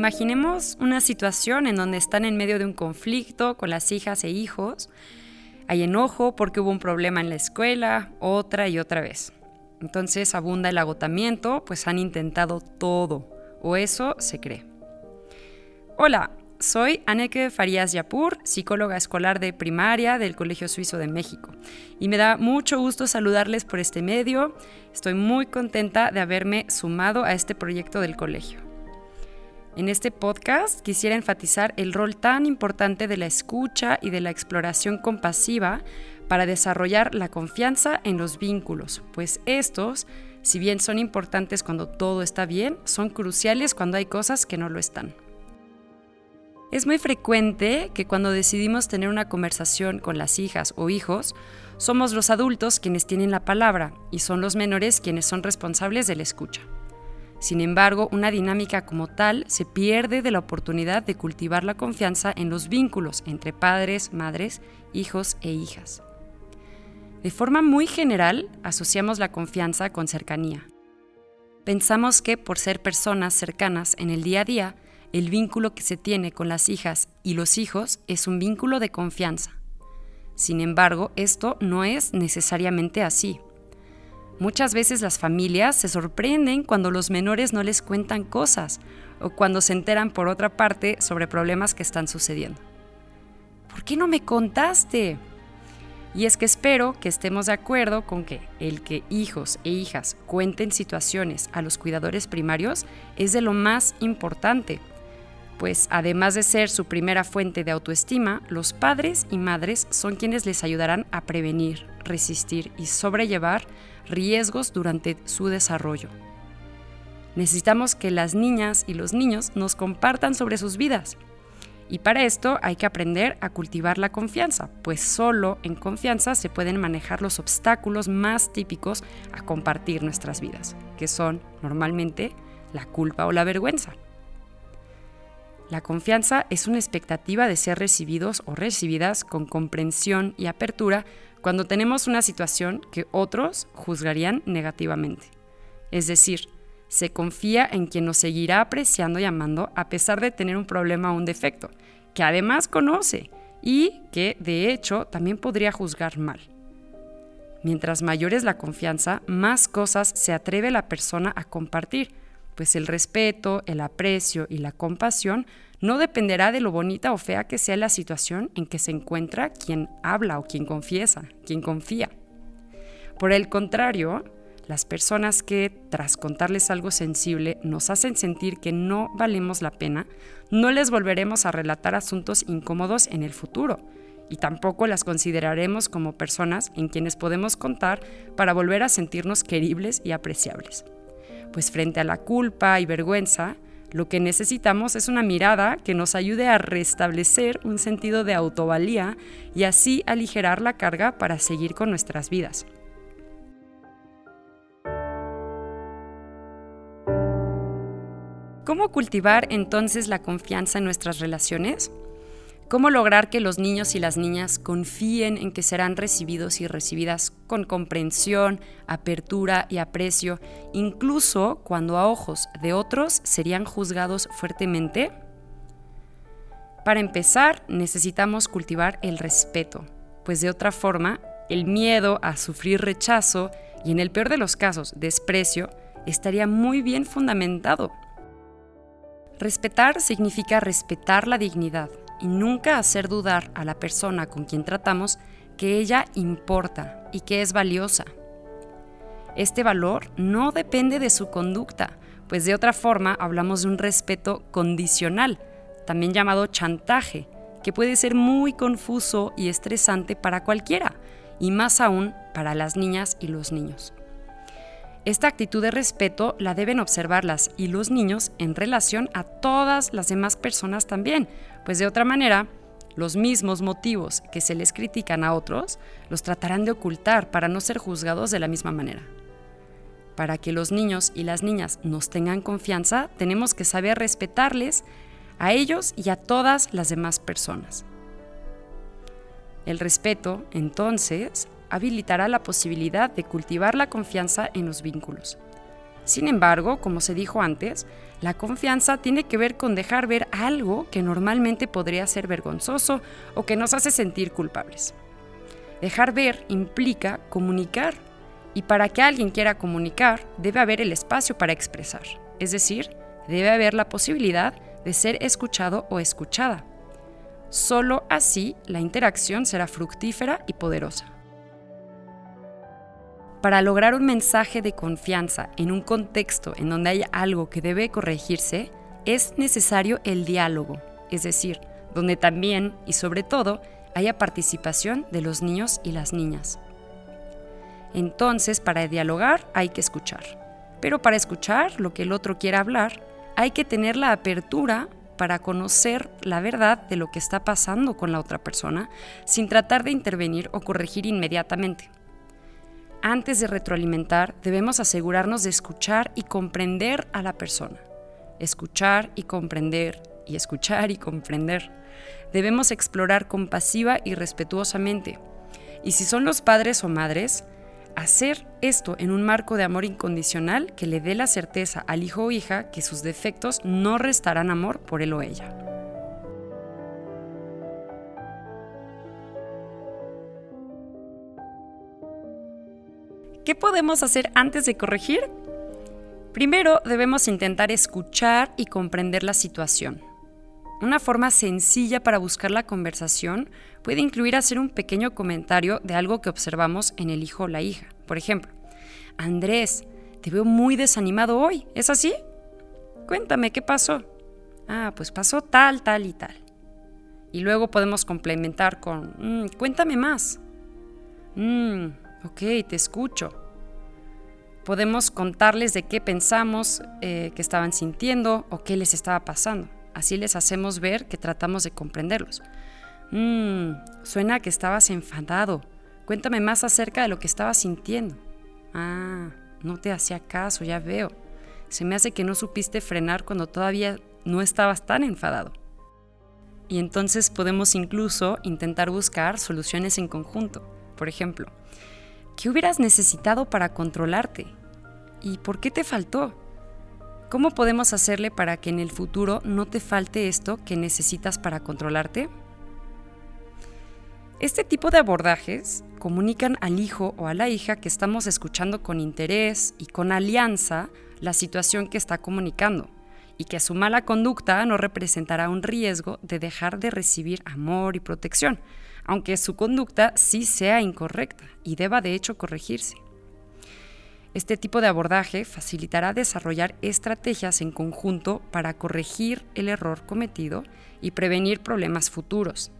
Imaginemos una situación en donde están en medio de un conflicto con las hijas e hijos. Hay enojo porque hubo un problema en la escuela, otra y otra vez. Entonces abunda el agotamiento, pues han intentado todo, o eso se cree. Hola, soy Anneke Farías Yapur, psicóloga escolar de primaria del Colegio Suizo de México, y me da mucho gusto saludarles por este medio. Estoy muy contenta de haberme sumado a este proyecto del colegio. En este podcast quisiera enfatizar el rol tan importante de la escucha y de la exploración compasiva para desarrollar la confianza en los vínculos, pues estos, si bien son importantes cuando todo está bien, son cruciales cuando hay cosas que no lo están. Es muy frecuente que cuando decidimos tener una conversación con las hijas o hijos, somos los adultos quienes tienen la palabra y son los menores quienes son responsables de la escucha. Sin embargo, una dinámica como tal se pierde de la oportunidad de cultivar la confianza en los vínculos entre padres, madres, hijos e hijas. De forma muy general, asociamos la confianza con cercanía. Pensamos que por ser personas cercanas en el día a día, el vínculo que se tiene con las hijas y los hijos es un vínculo de confianza. Sin embargo, esto no es necesariamente así. Muchas veces las familias se sorprenden cuando los menores no les cuentan cosas o cuando se enteran por otra parte sobre problemas que están sucediendo. ¿Por qué no me contaste? Y es que espero que estemos de acuerdo con que el que hijos e hijas cuenten situaciones a los cuidadores primarios es de lo más importante, pues además de ser su primera fuente de autoestima, los padres y madres son quienes les ayudarán a prevenir, resistir y sobrellevar riesgos durante su desarrollo. Necesitamos que las niñas y los niños nos compartan sobre sus vidas. Y para esto hay que aprender a cultivar la confianza, pues solo en confianza se pueden manejar los obstáculos más típicos a compartir nuestras vidas, que son normalmente la culpa o la vergüenza. La confianza es una expectativa de ser recibidos o recibidas con comprensión y apertura cuando tenemos una situación que otros juzgarían negativamente. Es decir, se confía en quien nos seguirá apreciando y amando a pesar de tener un problema o un defecto, que además conoce y que, de hecho, también podría juzgar mal. Mientras mayor es la confianza, más cosas se atreve la persona a compartir, pues el respeto, el aprecio y la compasión no dependerá de lo bonita o fea que sea la situación en que se encuentra quien habla o quien confiesa, quien confía. Por el contrario, las personas que, tras contarles algo sensible, nos hacen sentir que no valemos la pena, no les volveremos a relatar asuntos incómodos en el futuro y tampoco las consideraremos como personas en quienes podemos contar para volver a sentirnos queribles y apreciables pues frente a la culpa y vergüenza, lo que necesitamos es una mirada que nos ayude a restablecer un sentido de autovalía y así aligerar la carga para seguir con nuestras vidas. ¿Cómo cultivar entonces la confianza en nuestras relaciones? ¿Cómo lograr que los niños y las niñas confíen en que serán recibidos y recibidas con comprensión, apertura y aprecio, incluso cuando a ojos de otros serían juzgados fuertemente? Para empezar, necesitamos cultivar el respeto, pues de otra forma, el miedo a sufrir rechazo y en el peor de los casos, desprecio, estaría muy bien fundamentado. Respetar significa respetar la dignidad, y nunca hacer dudar a la persona con quien tratamos que ella importa y que es valiosa. Este valor no depende de su conducta, pues de otra forma hablamos de un respeto condicional, también llamado chantaje, que puede ser muy confuso y estresante para cualquiera, y más aún para las niñas y los niños. Esta actitud de respeto la deben observar las y los niños en relación a todas las demás personas también, pues de otra manera, los mismos motivos que se les critican a otros, los tratarán de ocultar para no ser juzgados de la misma manera. Para que los niños y las niñas nos tengan confianza, tenemos que saber respetarles a ellos y a todas las demás personas. El respeto, entonces, habilitará la posibilidad de cultivar la confianza en los vínculos. Sin embargo, como se dijo antes, la confianza tiene que ver con dejar ver algo que normalmente podría ser vergonzoso o que nos hace sentir culpables. Dejar ver implica comunicar y para que alguien quiera comunicar debe haber el espacio para expresar, es decir, debe haber la posibilidad de ser escuchado o escuchada. Solo así la interacción será fructífera y poderosa. Para lograr un mensaje de confianza en un contexto en donde haya algo que debe corregirse, es necesario el diálogo, es decir, donde también y sobre todo haya participación de los niños y las niñas. Entonces, para dialogar hay que escuchar. Pero para escuchar lo que el otro quiera hablar, hay que tener la apertura para conocer la verdad de lo que está pasando con la otra persona sin tratar de intervenir o corregir inmediatamente. Antes de retroalimentar, debemos asegurarnos de escuchar y comprender a la persona. Escuchar y comprender, y escuchar y comprender. Debemos explorar compasiva y respetuosamente. Y si son los padres o madres, hacer esto en un marco de amor incondicional que le dé la certeza al hijo o hija que sus defectos no restarán amor por él o ella. ¿Qué podemos hacer antes de corregir? Primero debemos intentar escuchar y comprender la situación. Una forma sencilla para buscar la conversación puede incluir hacer un pequeño comentario de algo que observamos en el hijo o la hija. Por ejemplo, Andrés, te veo muy desanimado hoy, ¿es así? Cuéntame, ¿qué pasó? Ah, pues pasó tal, tal y tal. Y luego podemos complementar con, mm, cuéntame más. Mmm, Ok, te escucho. Podemos contarles de qué pensamos eh, que estaban sintiendo o qué les estaba pasando. Así les hacemos ver que tratamos de comprenderlos. Mmm, suena que estabas enfadado. Cuéntame más acerca de lo que estabas sintiendo. Ah, no te hacía caso, ya veo. Se me hace que no supiste frenar cuando todavía no estabas tan enfadado. Y entonces podemos incluso intentar buscar soluciones en conjunto. Por ejemplo, ¿Qué hubieras necesitado para controlarte? ¿Y por qué te faltó? ¿Cómo podemos hacerle para que en el futuro no te falte esto que necesitas para controlarte? Este tipo de abordajes comunican al hijo o a la hija que estamos escuchando con interés y con alianza la situación que está comunicando y que su mala conducta no representará un riesgo de dejar de recibir amor y protección, aunque su conducta sí sea incorrecta y deba de hecho corregirse. Este tipo de abordaje facilitará desarrollar estrategias en conjunto para corregir el error cometido y prevenir problemas futuros.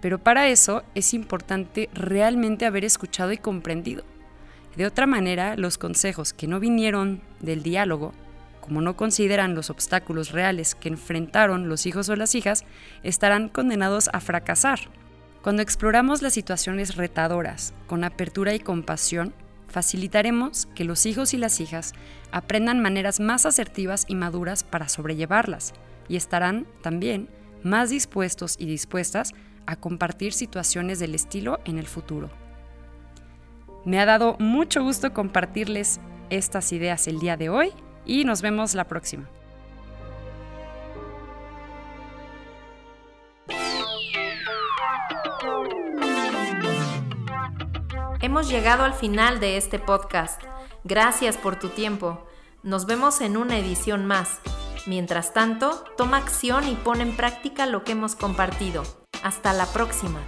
Pero para eso es importante realmente haber escuchado y comprendido. De otra manera, los consejos que no vinieron del diálogo, como no consideran los obstáculos reales que enfrentaron los hijos o las hijas, estarán condenados a fracasar cuando exploramos las situaciones retadoras con apertura y compasión, facilitaremos que los hijos y las hijas aprendan maneras más asertivas y maduras para sobrellevarlas y estarán también más dispuestos y dispuestas a compartir situaciones del estilo en el futuro. Me ha dado mucho gusto compartirles estas ideas el día de hoy y nos vemos la próxima. Hemos llegado al final de este podcast. Gracias por tu tiempo. Nos vemos en una edición más. Mientras tanto, toma acción y pon en práctica lo que hemos compartido. Hasta la próxima.